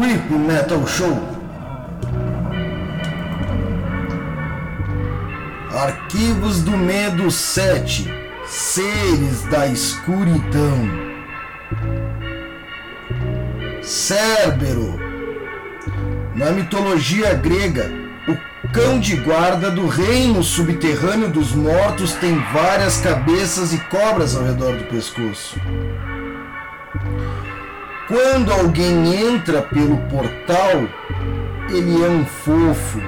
Creep Metal Show. Arquivos do Medo 7 Seres da Escuridão. Cérbero. Na mitologia grega, o cão de guarda do reino subterrâneo dos mortos tem várias cabeças e cobras ao redor do pescoço. Quando alguém entra pelo portal, ele é um fofo.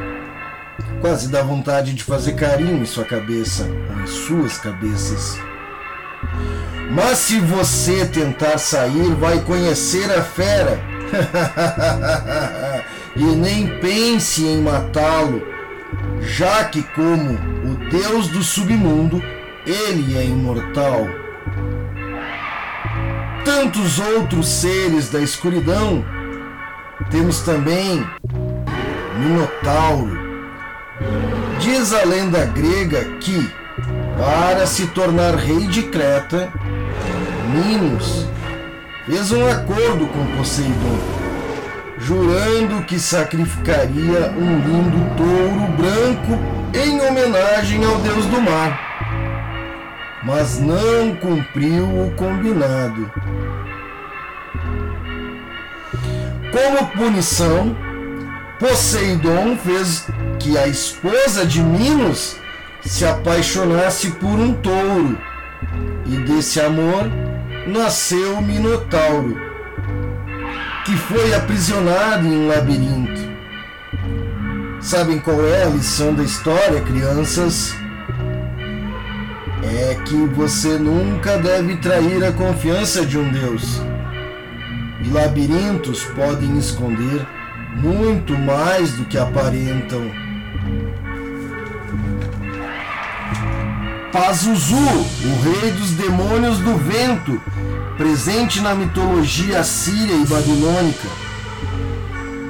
Quase dá vontade de fazer carinho em sua cabeça ou em suas cabeças. Mas se você tentar sair, vai conhecer a fera. e nem pense em matá-lo, já que, como o deus do submundo, ele é imortal tantos outros seres da escuridão, temos também Minotauro. Diz a lenda grega que, para se tornar rei de Creta, Minos fez um acordo com Poseidon, jurando que sacrificaria um lindo touro branco em homenagem ao deus do mar mas não cumpriu o combinado. Como punição, Poseidon fez que a esposa de Minos se apaixonasse por um touro, e desse amor nasceu Minotauro, que foi aprisionado em um labirinto. Sabem qual é a lição da história, crianças? É que você nunca deve trair a confiança de um Deus. E labirintos podem esconder muito mais do que aparentam. Pazuzu, o rei dos demônios do vento, presente na mitologia assíria e babilônica,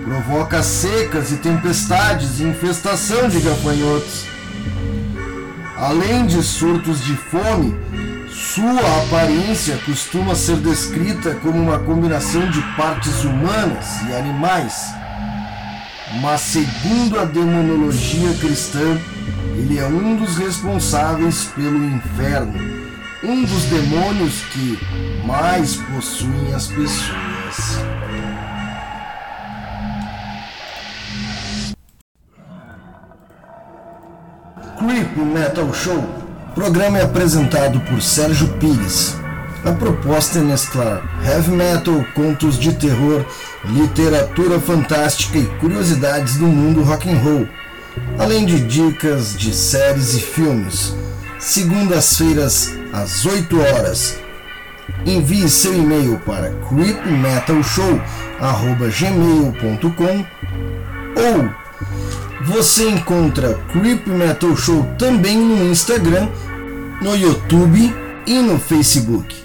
provoca secas e tempestades e infestação de gafanhotos Além de surtos de fome, sua aparência costuma ser descrita como uma combinação de partes humanas e animais. Mas, segundo a demonologia cristã, ele é um dos responsáveis pelo inferno, um dos demônios que mais possuem as pessoas. Creep Metal Show. O programa é apresentado por Sérgio Pires. A proposta é mesclar heavy metal, contos de terror, literatura fantástica e curiosidades do mundo rock and roll, além de dicas de séries e filmes. Segundas-feiras às 8 horas. Envie seu e-mail para creepmetalshow@gmail.com ou você encontra Creep Metal Show também no Instagram, no YouTube e no Facebook.